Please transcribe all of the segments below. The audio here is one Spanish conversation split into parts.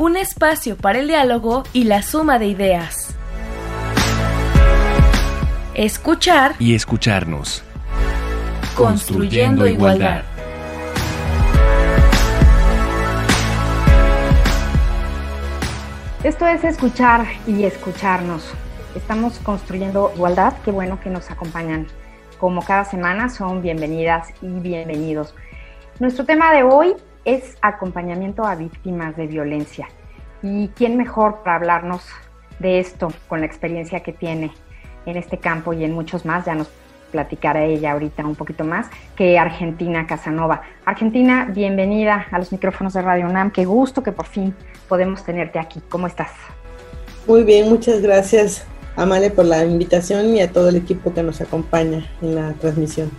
un espacio para el diálogo y la suma de ideas. Escuchar y escucharnos. Construyendo, igualdad. Esto es escuchar y escucharnos. Estamos construyendo igualdad. Qué bueno que nos acompañan. Como cada semana son bienvenidas y bienvenidos. Nuestro tema de hoy es acompañamiento a víctimas de violencia. ¿Y quién mejor para hablarnos de esto con la experiencia que tiene en este campo y en muchos más? Ya nos platicará ella ahorita un poquito más, que Argentina Casanova. Argentina, bienvenida a los micrófonos de Radio UNAM. Qué gusto que por fin podemos tenerte aquí. ¿Cómo estás? Muy bien, muchas gracias, Amale, por la invitación y a todo el equipo que nos acompaña en la transmisión.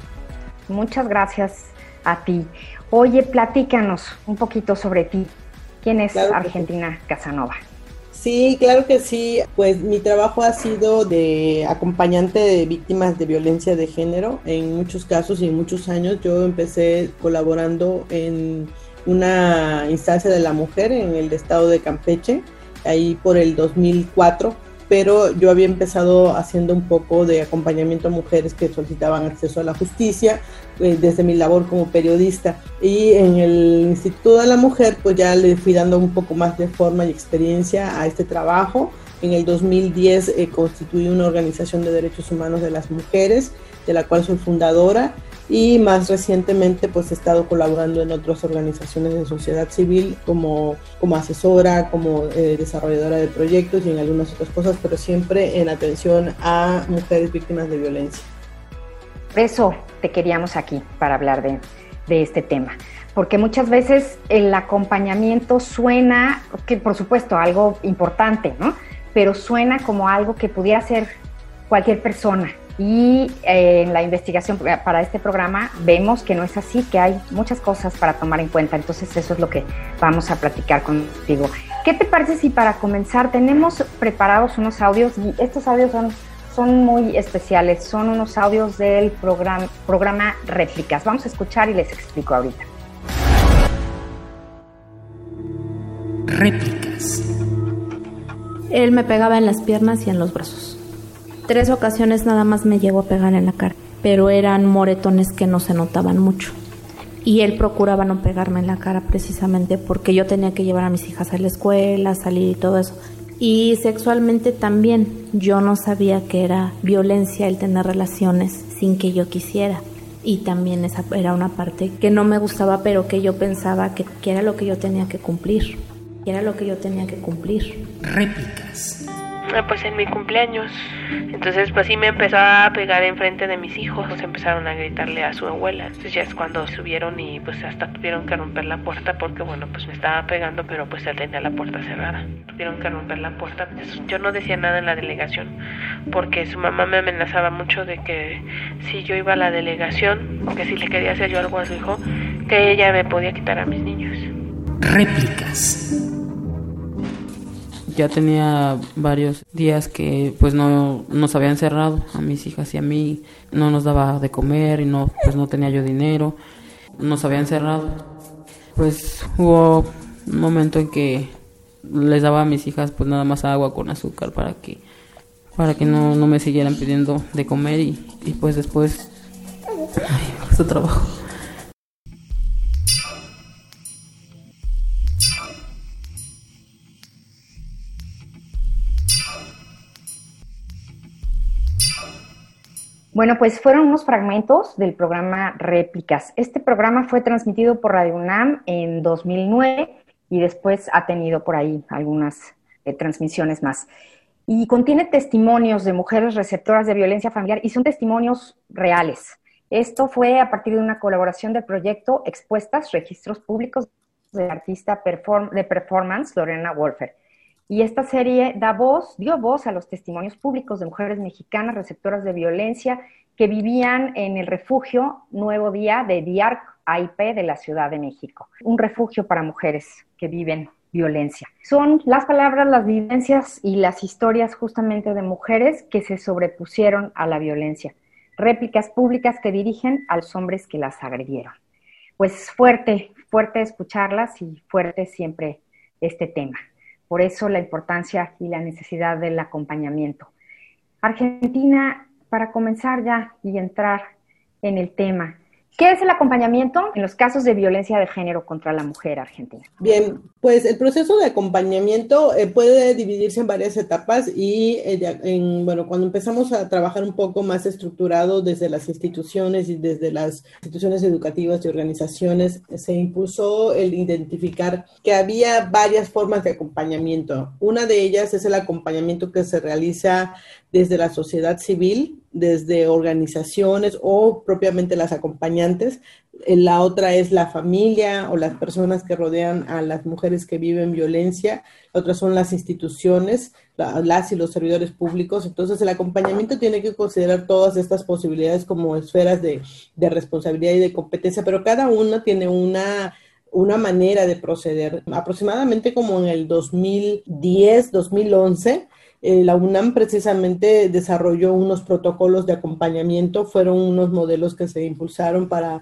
Muchas gracias a ti. Oye, platícanos un poquito sobre ti. ¿Quién es Argentina Casanova? Sí, claro que sí. Pues mi trabajo ha sido de acompañante de víctimas de violencia de género. En muchos casos y en muchos años yo empecé colaborando en una instancia de la mujer en el estado de Campeche, ahí por el 2004 pero yo había empezado haciendo un poco de acompañamiento a mujeres que solicitaban acceso a la justicia eh, desde mi labor como periodista. Y en el Instituto de la Mujer, pues ya le fui dando un poco más de forma y experiencia a este trabajo. En el 2010 eh, constituí una organización de derechos humanos de las mujeres, de la cual soy fundadora y más recientemente pues he estado colaborando en otras organizaciones de sociedad civil como, como asesora, como eh, desarrolladora de proyectos y en algunas otras cosas, pero siempre en atención a mujeres víctimas de violencia. Eso te queríamos aquí para hablar de, de este tema porque muchas veces el acompañamiento suena, que por supuesto algo importante, ¿no? Pero suena como algo que pudiera ser cualquier persona, y eh, en la investigación para este programa vemos que no es así, que hay muchas cosas para tomar en cuenta. Entonces eso es lo que vamos a platicar contigo. ¿Qué te parece si para comenzar tenemos preparados unos audios y estos audios son, son muy especiales, son unos audios del programa, programa Réplicas. Vamos a escuchar y les explico ahorita. Réplicas. Él me pegaba en las piernas y en los brazos tres ocasiones nada más me llegó a pegar en la cara, pero eran moretones que no se notaban mucho. Y él procuraba no pegarme en la cara precisamente porque yo tenía que llevar a mis hijas a la escuela, salir y todo eso. Y sexualmente también, yo no sabía que era violencia el tener relaciones sin que yo quisiera. Y también esa era una parte que no me gustaba, pero que yo pensaba que, era lo que yo tenía que cumplir. Que era lo que yo tenía que cumplir. Réplicas. Ah, pues en mi cumpleaños. Entonces pues sí me empezó a pegar enfrente de mis hijos, pues empezaron a gritarle a su abuela. Entonces ya es cuando subieron y pues hasta tuvieron que romper la puerta porque bueno pues me estaba pegando pero pues él tenía la puerta cerrada. Tuvieron que romper la puerta. yo no decía nada en la delegación porque su mamá me amenazaba mucho de que si yo iba a la delegación o que si le quería hacer yo algo a su hijo, que ella me podía quitar a mis niños. Réplicas ya tenía varios días que pues no nos habían cerrado a mis hijas y a mí. No nos daba de comer y no pues no tenía yo dinero. Nos habían cerrado pues hubo un momento en que les daba a mis hijas pues nada más agua con azúcar para que para que no, no me siguieran pidiendo de comer y, pues después ay, trabajo Bueno, pues fueron unos fragmentos del programa Réplicas. Este programa fue transmitido por Radio UNAM en 2009 y después ha tenido por ahí algunas eh, transmisiones más. Y contiene testimonios de mujeres receptoras de violencia familiar y son testimonios reales. Esto fue a partir de una colaboración del proyecto Expuestas, Registros Públicos de Artista de Performance, Lorena Wolfer. Y esta serie da voz, dio voz a los testimonios públicos de mujeres mexicanas receptoras de violencia que vivían en el refugio Nuevo Día de DIARC AIP de la Ciudad de México, un refugio para mujeres que viven violencia. Son las palabras, las vivencias y las historias justamente de mujeres que se sobrepusieron a la violencia, réplicas públicas que dirigen a los hombres que las agredieron. Pues fuerte, fuerte escucharlas y fuerte siempre este tema. Por eso la importancia y la necesidad del acompañamiento. Argentina, para comenzar ya y entrar en el tema, ¿Qué es el acompañamiento en los casos de violencia de género contra la mujer argentina? Bien, pues el proceso de acompañamiento eh, puede dividirse en varias etapas y eh, en, bueno, cuando empezamos a trabajar un poco más estructurado desde las instituciones y desde las instituciones educativas y organizaciones, se impulsó el identificar que había varias formas de acompañamiento. Una de ellas es el acompañamiento que se realiza desde la sociedad civil, desde organizaciones o propiamente las acompañantes. Eh, la otra es la familia o las personas que rodean a las mujeres que viven violencia. La otra son las instituciones, las y los servidores públicos. Entonces, el acompañamiento tiene que considerar todas estas posibilidades como esferas de, de responsabilidad y de competencia, pero cada una tiene una una manera de proceder. Aproximadamente como en el 2010, 2011, eh, la UNAM precisamente desarrolló unos protocolos de acompañamiento, fueron unos modelos que se impulsaron para,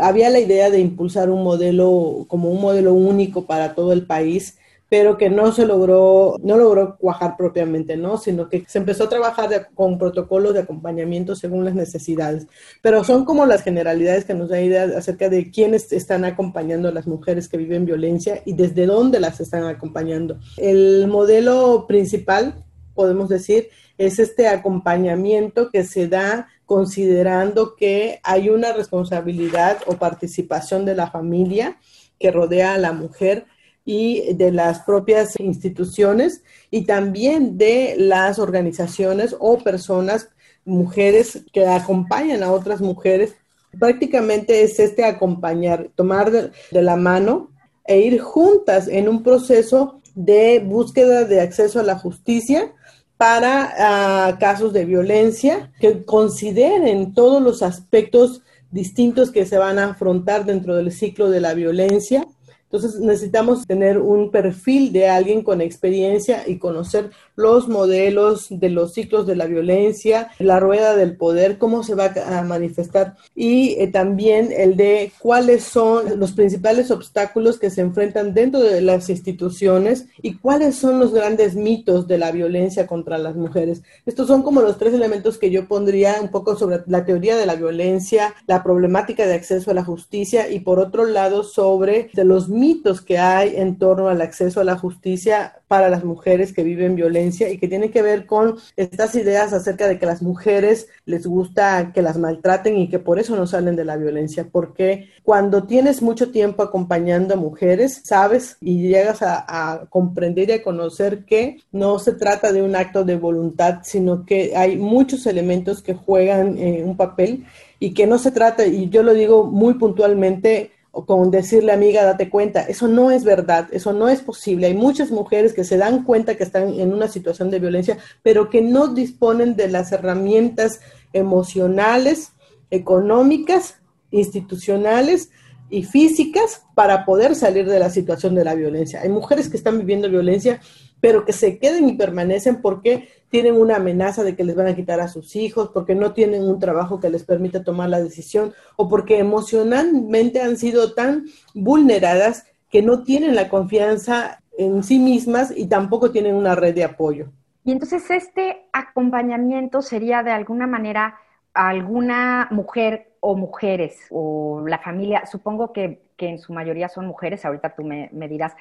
había la idea de impulsar un modelo como un modelo único para todo el país pero que no se logró, no logró cuajar propiamente, ¿no? Sino que se empezó a trabajar con protocolos de acompañamiento según las necesidades. Pero son como las generalidades que nos da idea acerca de quiénes están acompañando a las mujeres que viven violencia y desde dónde las están acompañando. El modelo principal podemos decir, es este acompañamiento que se da considerando que hay una responsabilidad o participación de la familia que rodea a la mujer y de las propias instituciones y también de las organizaciones o personas, mujeres que acompañan a otras mujeres. Prácticamente es este acompañar, tomar de, la mano e ir juntas en un proceso de búsqueda de acceso a la justicia para ah, casos de violencia, que consideren todos los aspectos distintos que se van a afrontar dentro del ciclo de la violencia entonces necesitamos tener un perfil de alguien con experiencia y conocer los modelos de los ciclos de la violencia, la rueda del poder, cómo se va a manifestar y eh, también el de cuáles son los principales obstáculos que se enfrentan dentro de las instituciones y cuáles son los grandes mitos de la violencia contra las mujeres. Estos son como los tres elementos que yo pondría un poco sobre la teoría de la violencia, la problemática de acceso a la justicia y por otro lado sobre de los mitos que hay en torno al acceso a la justicia para las mujeres que viven violencia y que tiene que ver con estas ideas acerca de que las mujeres les gusta que las maltraten y que por eso no salen de la violencia, porque cuando tienes mucho tiempo acompañando a mujeres, sabes y llegas a, comprender y a conocer que no se trata de un acto de voluntad, sino que hay muchos elementos que juegan eh, un papel y que no se trata, y yo lo digo muy puntualmente, o con decirle amiga, date cuenta, eso no es verdad, eso no es posible. Hay muchas mujeres que se dan cuenta que están en una situación de violencia, pero que no disponen de las herramientas emocionales, económicas, institucionales y físicas para poder salir de la situación de la violencia. Hay mujeres que están viviendo violencia, pero que se queden y permanecen porque tienen una amenaza de que les van a quitar a sus hijos, porque no tienen un trabajo que les permita tomar la decisión o porque emocionalmente han sido tan vulneradas que no tienen la confianza en sí mismas y tampoco tienen una red de apoyo. Y entonces este acompañamiento sería de alguna manera alguna mujer o mujeres o la familia, supongo que, en su mayoría son mujeres, ahorita tú me dirás,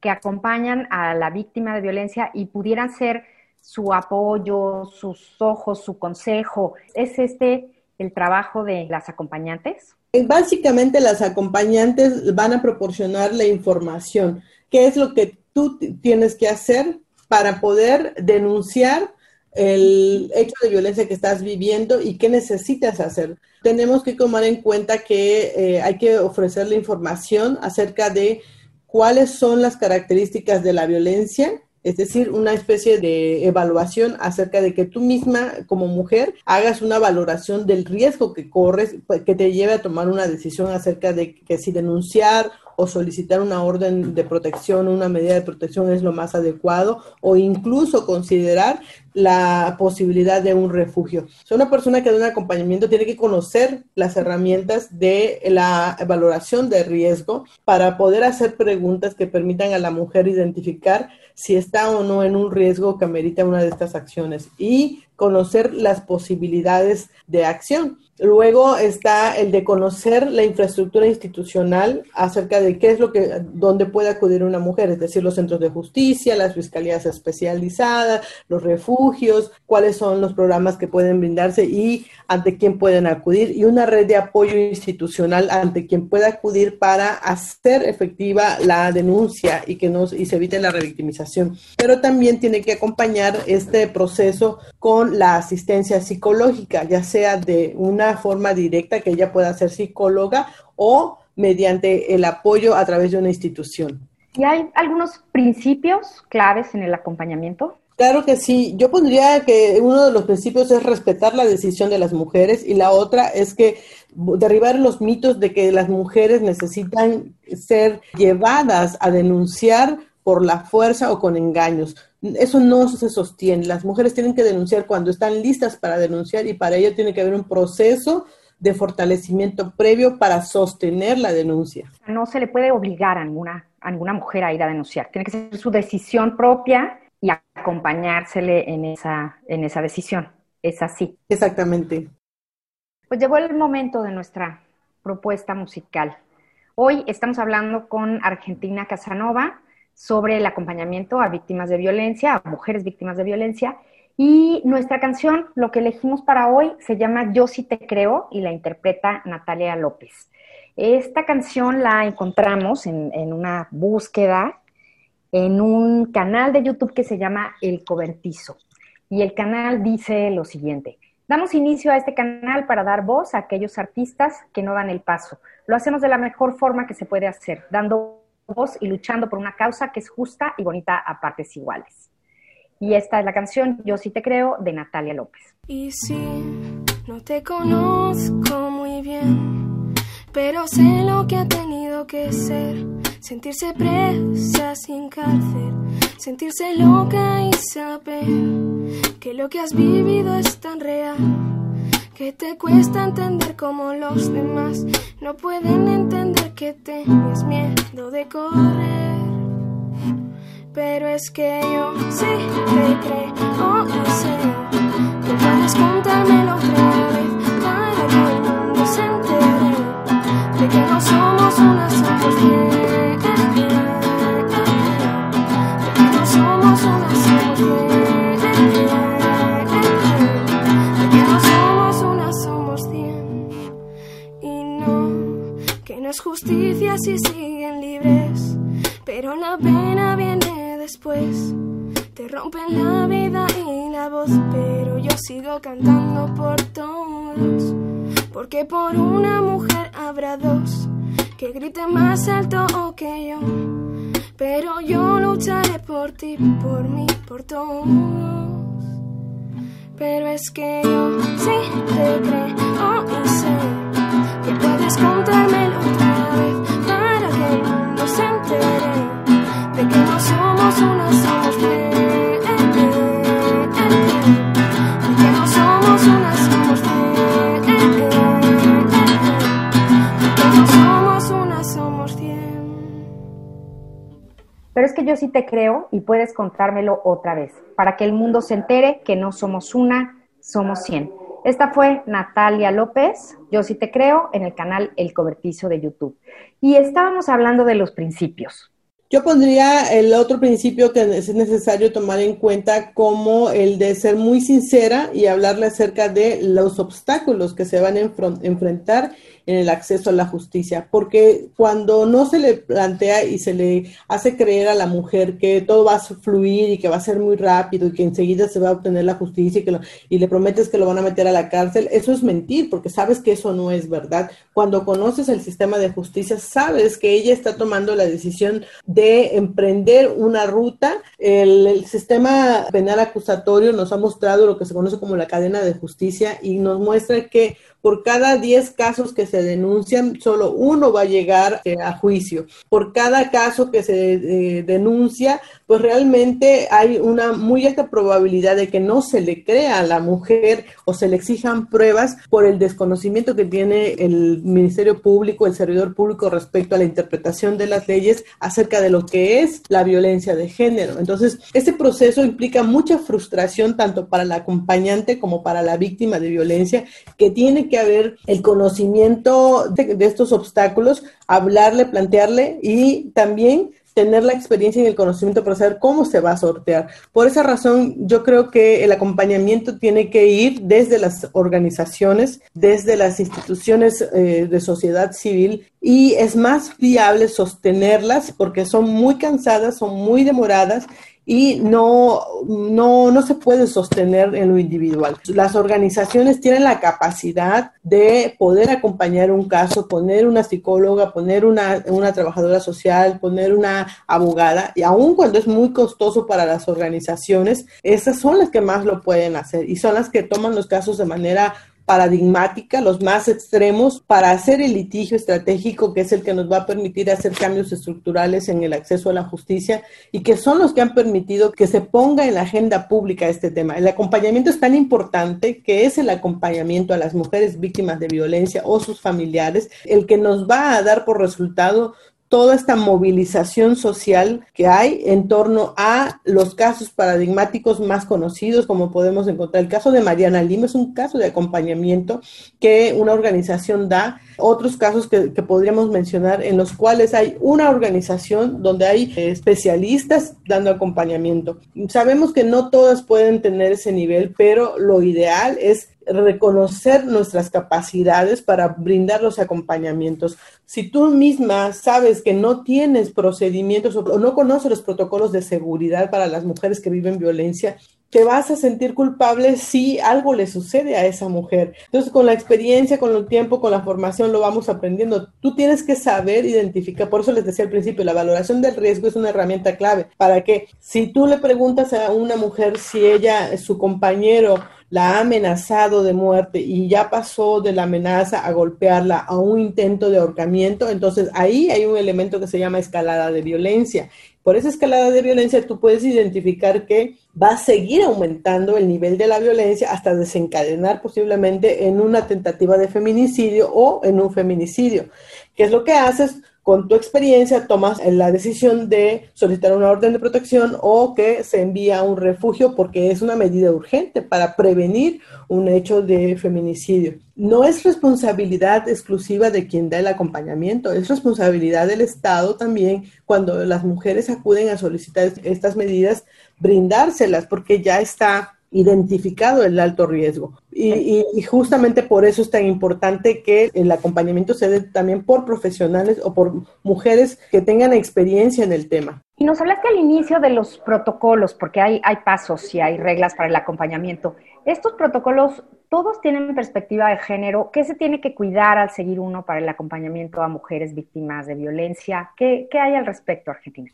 que acompañan a la víctima de violencia y pudieran ser su apoyo, sus ojos, su consejo. ¿Es este el trabajo de las acompañantes? Eh, básicamente las acompañantes van a proporcionar la información. ¿Qué es lo que tú tienes que hacer para poder denunciar el hecho de violencia que estás viviendo y qué necesitas hacer? Tenemos que tomar en cuenta que eh, hay que ofrecerle información acerca de cuáles son las características de la violencia, es decir, una especie de evaluación acerca de que tú misma como mujer hagas una valoración del riesgo que corres, pues, que te lleve a tomar una decisión acerca de que si denunciar o solicitar una orden de protección, una medida de protección es lo más adecuado, o incluso considerar la posibilidad de un refugio. Una persona que da un acompañamiento tiene que conocer las herramientas de la valoración de riesgo para poder hacer preguntas que permitan a la mujer identificar si está o no en un riesgo que amerita una de estas acciones y conocer las posibilidades de acción. Luego está el de conocer la infraestructura institucional acerca de qué es lo que, dónde puede acudir una mujer, es decir, los centros de justicia, las fiscalías especializadas, los refugios, cuáles son los programas que pueden brindarse y ante quién pueden acudir y una red de apoyo institucional ante quien pueda acudir para hacer efectiva la denuncia y que no y se evite la revictimización. Pero también tiene que acompañar este proceso con la asistencia psicológica, ya sea de una forma directa que ella pueda ser psicóloga o mediante el apoyo a través de una institución. ¿Y hay algunos principios claves en el acompañamiento? Claro que sí. Yo pondría que uno de los principios es respetar la decisión de las mujeres y la otra es que derribar los mitos de que las mujeres necesitan ser llevadas a denunciar por la fuerza o con engaños. Eso no se sostiene. Las mujeres tienen que denunciar cuando están listas para denunciar y para ello tiene que haber un proceso de fortalecimiento previo para sostener la denuncia. No se le puede obligar a ninguna, a ninguna mujer a ir a denunciar. Tiene que ser su decisión propia y acompañársele en esa, en esa decisión. Es así. Exactamente. Pues llegó el momento de nuestra propuesta musical. Hoy estamos hablando con Argentina Casanova, sobre el acompañamiento a víctimas de violencia, a mujeres víctimas de violencia. Y nuestra canción, lo que elegimos para hoy, se llama Yo sí te creo y la interpreta Natalia López. Esta canción la encontramos en, en una búsqueda en un canal de YouTube que se llama El Cobertizo. Y el canal dice lo siguiente. Damos inicio a este canal para dar voz a aquellos artistas que no dan el paso. Lo hacemos de la mejor forma que se puede hacer, dando voz y luchando por una causa que es justa y bonita a partes iguales. Y esta es la canción Yo sí te creo de Natalia López. Y sí, no te conozco muy bien, pero sé lo que ha tenido que ser. Sentirse presa sin cárcel, sentirse loca y saber que lo que has vivido es tan real. Que te cuesta entender como los demás no pueden entender que tienes miedo de correr. Pero es que yo sí te creo y sé. Puedes contármelo otra vez para que el mundo se entere de que no somos rompen la vida y la voz, pero yo sigo cantando por todos. Porque por una mujer habrá dos que griten más alto que yo. Pero yo lucharé por ti, por mí, por todos. Pero es que yo sí te creo y sé que puedes contármelo otra vez para que se entere de que no somos una, somos de que yo sí te creo y puedes contármelo otra vez, para que el mundo se entere que no somos una, somos cien. Esta fue Natalia López, Yo sí te creo, en el canal El Cobertizo de YouTube. Y estábamos hablando de los principios. Yo pondría el otro principio que es necesario tomar en cuenta como el de ser muy sincera y hablarle acerca de los obstáculos que se van a enfrentar en el acceso a la justicia, porque cuando no se le plantea y se le hace creer a la mujer que todo va a fluir y que va a ser muy rápido y que enseguida se va a obtener la justicia y, que y le prometes que lo van a meter a la cárcel, eso es mentir, porque sabes que eso no es verdad. Cuando conoces el sistema de justicia, sabes que ella está tomando la decisión de emprender una ruta. El, el sistema penal acusatorio nos ha mostrado lo que se conoce como la cadena de justicia y nos muestra que por cada 10 casos que se denuncian, solo uno va a llegar eh, a juicio. Por cada caso que se eh, denuncia, pues realmente hay una muy alta probabilidad de que no se le crea a la mujer o se le exijan pruebas por el desconocimiento que tiene el Ministerio Público, el servidor público respecto a la interpretación de las leyes acerca de lo que es la violencia de género. Entonces, este proceso implica mucha frustración tanto para la acompañante como para la víctima de violencia que tiene que haber el conocimiento de, estos obstáculos, hablarle, plantearle y también tener la experiencia y el conocimiento para saber cómo se va a sortear. Por esa razón, yo creo que el acompañamiento tiene que ir desde las organizaciones, desde las instituciones eh, de sociedad civil y es más viable sostenerlas porque son muy cansadas, son muy demoradas y no, no, no se puede sostener en lo individual. Las organizaciones tienen la capacidad de poder acompañar un caso, poner una psicóloga, poner una, una trabajadora social, poner una abogada, y aun cuando es muy costoso para las organizaciones, esas son las que más lo pueden hacer y son las que toman los casos de manera paradigmática, los más extremos, para hacer el litigio estratégico, que es el que nos va a permitir hacer cambios estructurales en el acceso a la justicia y que son los que han permitido que se ponga en la agenda pública este tema. El acompañamiento es tan importante que es el acompañamiento a las mujeres víctimas de violencia o sus familiares el que nos va a dar por resultado toda esta movilización social que hay en torno a los casos paradigmáticos más conocidos, como podemos encontrar. El caso de Mariana Lima es un caso de acompañamiento que una organización da. Otros casos que, podríamos mencionar en los cuales hay una organización donde hay especialistas dando acompañamiento. Sabemos que no todas pueden tener ese nivel, pero lo ideal es reconocer nuestras capacidades para brindar los acompañamientos. Si tú misma sabes que no tienes procedimientos o no conoces los protocolos de seguridad para las mujeres que viven violencia, te vas a sentir culpable si algo le sucede a esa mujer. Entonces, con la experiencia, con el tiempo, con la formación, lo vamos aprendiendo. Tú tienes que saber identificar, por eso les decía al principio, la valoración del riesgo es una herramienta clave para que si tú le preguntas a una mujer si ella, su compañero, la ha amenazado de muerte y ya pasó de la amenaza a golpearla a un intento de ahorcamiento, entonces ahí hay un elemento que se llama escalada de violencia. Por esa escalada de violencia tú puedes identificar que va a seguir aumentando el nivel de la violencia hasta desencadenar posiblemente en una tentativa de feminicidio o en un feminicidio. ¿Qué es lo que haces? Con tu experiencia tomas la decisión de solicitar una orden de protección o que se envía a un refugio porque es una medida urgente para prevenir un hecho de feminicidio. No es responsabilidad exclusiva de quien da el acompañamiento, es responsabilidad del Estado también cuando las mujeres acuden a solicitar estas medidas, brindárselas porque ya está identificado el alto riesgo. Y, justamente por eso es tan importante que el acompañamiento se dé también por profesionales o por mujeres que tengan experiencia en el tema. Y nos hablaste al inicio de los protocolos, porque hay, hay pasos y hay reglas para el acompañamiento. Estos protocolos, todos tienen perspectiva de género. ¿Qué se tiene que cuidar al seguir uno para el acompañamiento a mujeres víctimas de violencia? ¿Qué, qué hay al respecto, Argentina?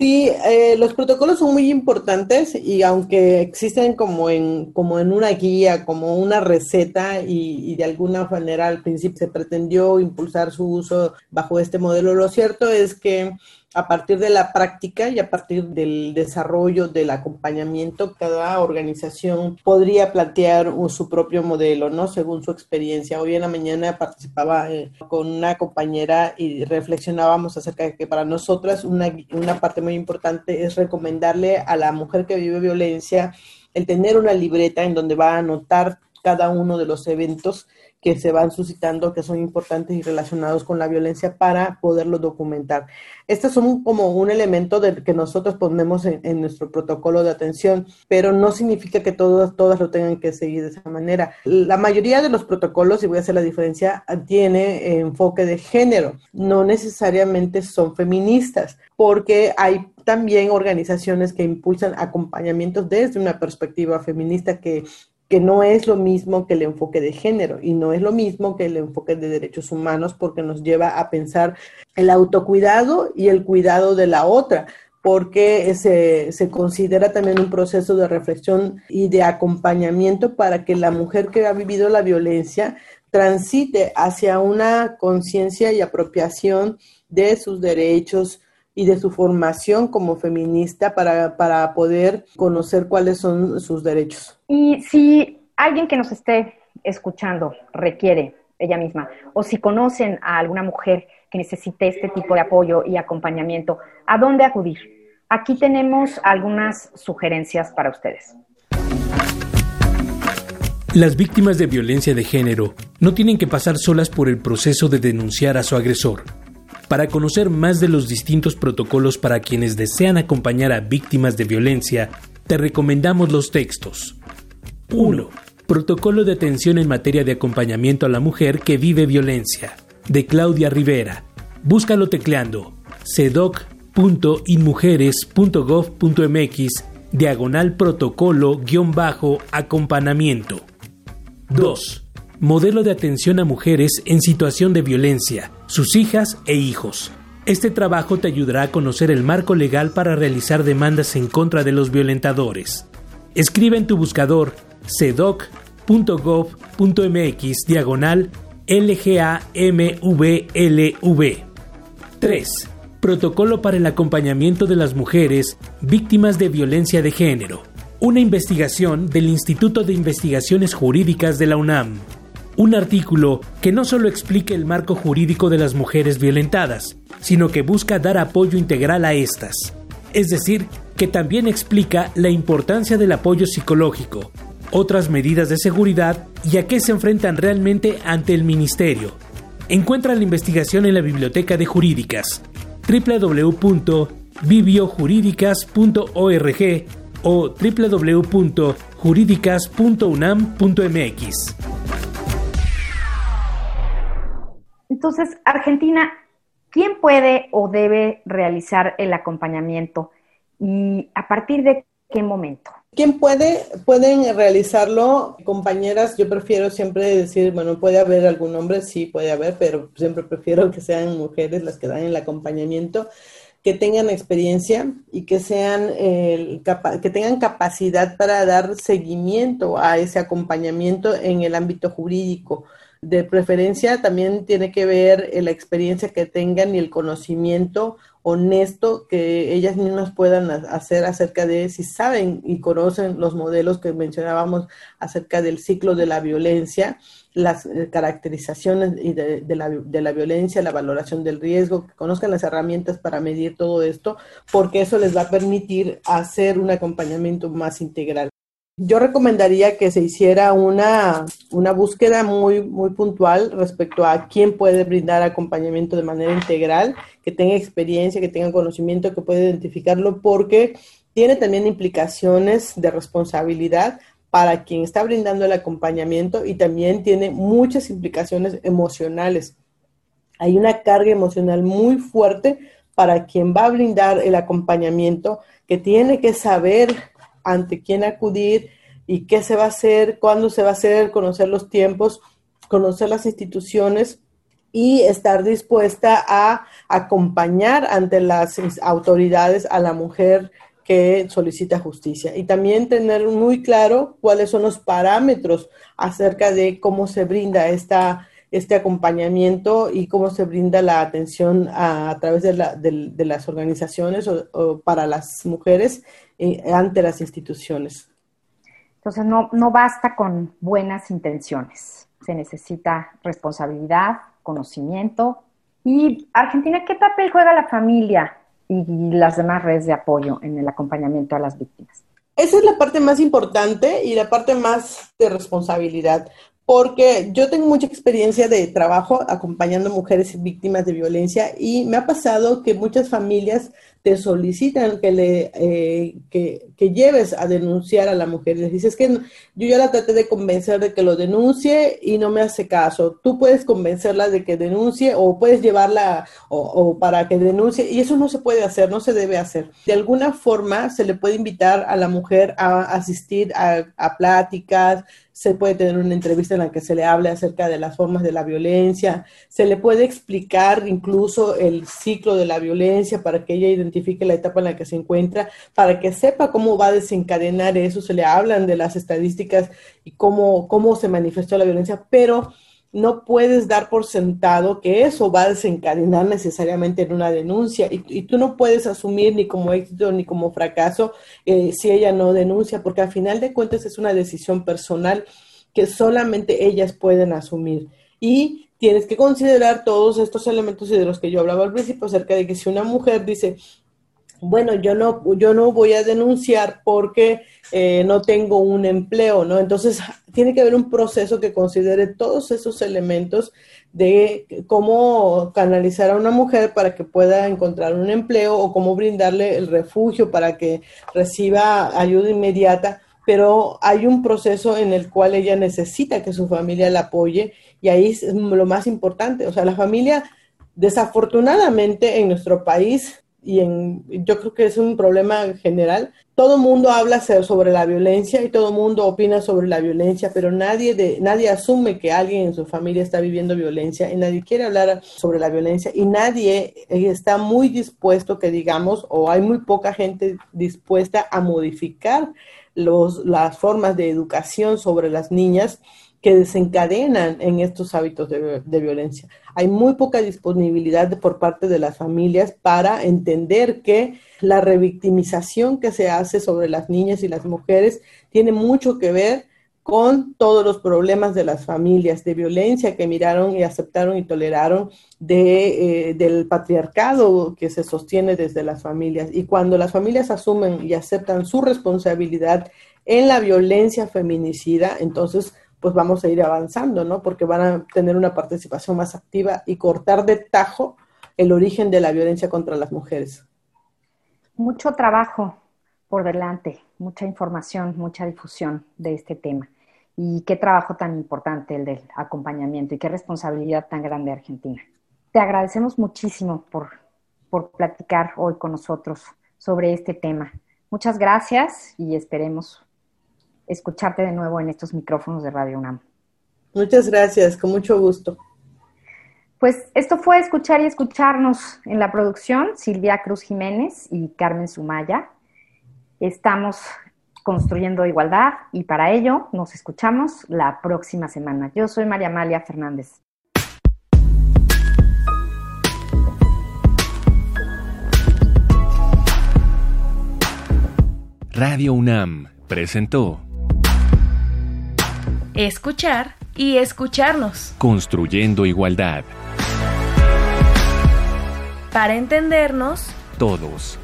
Sí, eh, los protocolos son muy importantes y aunque existen como en, como en una guía, como una receta y, y, de alguna manera al principio se pretendió impulsar su uso bajo este modelo, lo cierto es que a partir de la práctica y a partir del desarrollo del acompañamiento, cada organización podría plantear su propio modelo, ¿no? Según su experiencia. Hoy en la mañana participaba eh, con una compañera y reflexionábamos acerca de que para nosotras una, una parte muy importante es recomendarle a la mujer que vive violencia el tener una libreta en donde va a anotar cada uno de los eventos que se van suscitando, que son importantes y relacionados con la violencia para poderlo documentar. Estos son como un elemento que nosotros ponemos en, nuestro protocolo de atención, pero no significa que todas, todas lo tengan que seguir de esa manera. La mayoría de los protocolos, y voy a hacer la diferencia, tiene enfoque de género, no necesariamente son feministas, porque hay también organizaciones que impulsan acompañamientos desde una perspectiva feminista que que no es lo mismo que el enfoque de género y no es lo mismo que el enfoque de derechos humanos porque nos lleva a pensar el autocuidado y el cuidado de la otra porque se, se, considera también un proceso de reflexión y de acompañamiento para que la mujer que ha vivido la violencia transite hacia una conciencia y apropiación de sus derechos, y de su formación como feminista para, para poder conocer cuáles son sus derechos. Y si alguien que nos esté escuchando requiere ella misma, o si conocen a alguna mujer que necesite este tipo de apoyo y acompañamiento, ¿a dónde acudir? Aquí tenemos algunas sugerencias para ustedes. Las víctimas de violencia de género no tienen que pasar solas por el proceso de denunciar a su agresor. Para conocer más de los distintos protocolos para quienes desean acompañar a víctimas de violencia, te recomendamos los textos. 1. Protocolo de atención en materia de acompañamiento a la mujer que vive violencia, de Claudia Rivera. Búscalo tecleando cedoc.inmujeres.gov.mx diagonal protocolo-acompañamiento. 2 modelo de atención a mujeres en situación de violencia, sus hijas e hijos. Este trabajo te ayudará a conocer el marco legal para realizar demandas en contra de los violentadores. Escribe en tu buscador cedoc.gov.mx diagonal LGAMVLV. 3. Protocolo para el acompañamiento de las mujeres víctimas de violencia de género. Una investigación del Instituto de Investigaciones Jurídicas de la UNAM un artículo que no solo explique el marco jurídico de las mujeres violentadas, sino que busca dar apoyo integral a estas. Es decir, que también explica la importancia del apoyo psicológico, otras medidas de seguridad y a qué se enfrentan realmente ante el Ministerio. Encuentra la investigación en la Biblioteca de Jurídicas www.bibiojurídicas.org o www.jurídicas.unam.mx. Entonces, Argentina, ¿quién puede o debe realizar el acompañamiento y a partir de qué momento? ¿Quién puede? Pueden realizarlo, compañeras. Yo prefiero siempre decir, bueno, puede haber algún hombre, sí, puede haber, pero siempre prefiero que sean mujeres las que dan el acompañamiento, que tengan experiencia y que sean, que tengan capacidad para dar seguimiento a ese acompañamiento en el ámbito jurídico de preferencia también tiene que ver la experiencia que tengan y el conocimiento honesto que ellas mismas puedan hacer acerca de si saben y conocen los modelos que mencionábamos acerca del ciclo de la violencia, las eh, caracterizaciones de, de, la, de la violencia, la valoración del riesgo, que conozcan las herramientas para medir todo esto, porque eso les va a permitir hacer un acompañamiento más integral. Yo recomendaría que se hiciera una, una búsqueda muy, muy puntual respecto a quién puede brindar acompañamiento de manera integral, que tenga experiencia, que tenga conocimiento, que pueda identificarlo, porque tiene también implicaciones de responsabilidad para quien está brindando el acompañamiento y también tiene muchas implicaciones emocionales. Hay una carga emocional muy fuerte para quien va a brindar el acompañamiento, que tiene que saber ante quién acudir y qué se va a hacer, cuándo se va a hacer, conocer los tiempos, conocer las instituciones y estar dispuesta a acompañar ante las autoridades a la mujer que solicita justicia. Y también tener muy claro cuáles son los parámetros acerca de cómo se brinda esta, este acompañamiento y cómo se brinda la atención a, través de, la, de, las organizaciones o para las mujeres eh, ante las instituciones. Entonces, no, no basta con buenas intenciones, se necesita responsabilidad, conocimiento. Y Argentina, ¿qué papel juega la familia y las demás redes de apoyo en el acompañamiento a las víctimas? Esa es la parte más importante y la parte más de responsabilidad, porque yo tengo mucha experiencia de trabajo acompañando mujeres víctimas de violencia y me ha pasado que muchas familias te solicitan que le eh, que, lleves a denunciar a la mujer. Les dices que yo ya la traté de convencer de que lo denuncie y no me hace caso. Tú puedes convencerla de que denuncie o puedes llevarla o, para que denuncie y eso no se puede hacer, no se debe hacer. De alguna forma se le puede invitar a la mujer a asistir a, a pláticas, se puede tener una entrevista en la que se le hable acerca de las formas de la violencia, se le puede explicar incluso el ciclo de la violencia para que ella identifique la etapa en la que se encuentra, para que sepa cómo va a desencadenar eso, se le hablan de las estadísticas y cómo, cómo se manifestó la violencia, pero no puedes dar por sentado que eso va a desencadenar necesariamente en una denuncia y, tú no puedes asumir ni como éxito ni como fracaso eh, si ella no denuncia, porque al final de cuentas es una decisión personal que solamente ellas pueden asumir. Y tienes que considerar todos estos elementos de los que yo hablaba al principio acerca de que si una mujer dice, bueno, yo no, yo no voy a denunciar porque eh, no tengo un empleo, ¿no? Entonces, tiene que haber un proceso que considere todos esos elementos de cómo canalizar a una mujer para que pueda encontrar un empleo o cómo brindarle el refugio para que reciba ayuda inmediata, pero hay un proceso en el cual ella necesita que su familia la apoye y ahí es lo más importante, o sea, la familia desafortunadamente en nuestro país y en, yo creo que es un problema general. Todo mundo habla sobre la violencia y todo mundo opina sobre la violencia, pero nadie, de, nadie asume que alguien en su familia está viviendo violencia y nadie quiere hablar sobre la violencia y nadie está muy dispuesto, que digamos, o hay muy poca gente dispuesta a modificar los, las formas de educación sobre las niñas que desencadenan en estos hábitos de, violencia. Hay muy poca disponibilidad por parte de las familias para entender que la revictimización que se hace sobre las niñas y las mujeres tiene mucho que ver con todos los problemas de las familias, de violencia que miraron y aceptaron y toleraron, de, eh, del patriarcado que se sostiene desde las familias. Y cuando las familias asumen y aceptan su responsabilidad en la violencia feminicida, entonces pues vamos a ir avanzando, ¿no? Porque van a tener una participación más activa y cortar de tajo el origen de la violencia contra las mujeres. Mucho trabajo por delante, mucha información, mucha difusión de este tema. Y qué trabajo tan importante el del acompañamiento y qué responsabilidad tan grande Argentina. Te agradecemos muchísimo por, por platicar hoy con nosotros sobre este tema. Muchas gracias y esperemos escucharte de nuevo en estos micrófonos de Radio UNAM. Muchas gracias, con mucho gusto. Pues esto fue Escuchar y Escucharnos en la producción, Silvia Cruz Jiménez y Carmen Sumaya. Estamos construyendo igualdad y para ello nos escuchamos la próxima semana. Yo soy María Amalia Fernández. Radio UNAM presentó escuchar y escucharnos. Construyendo igualdad. Para entendernos. Todos.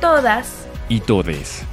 Todas. Y todes.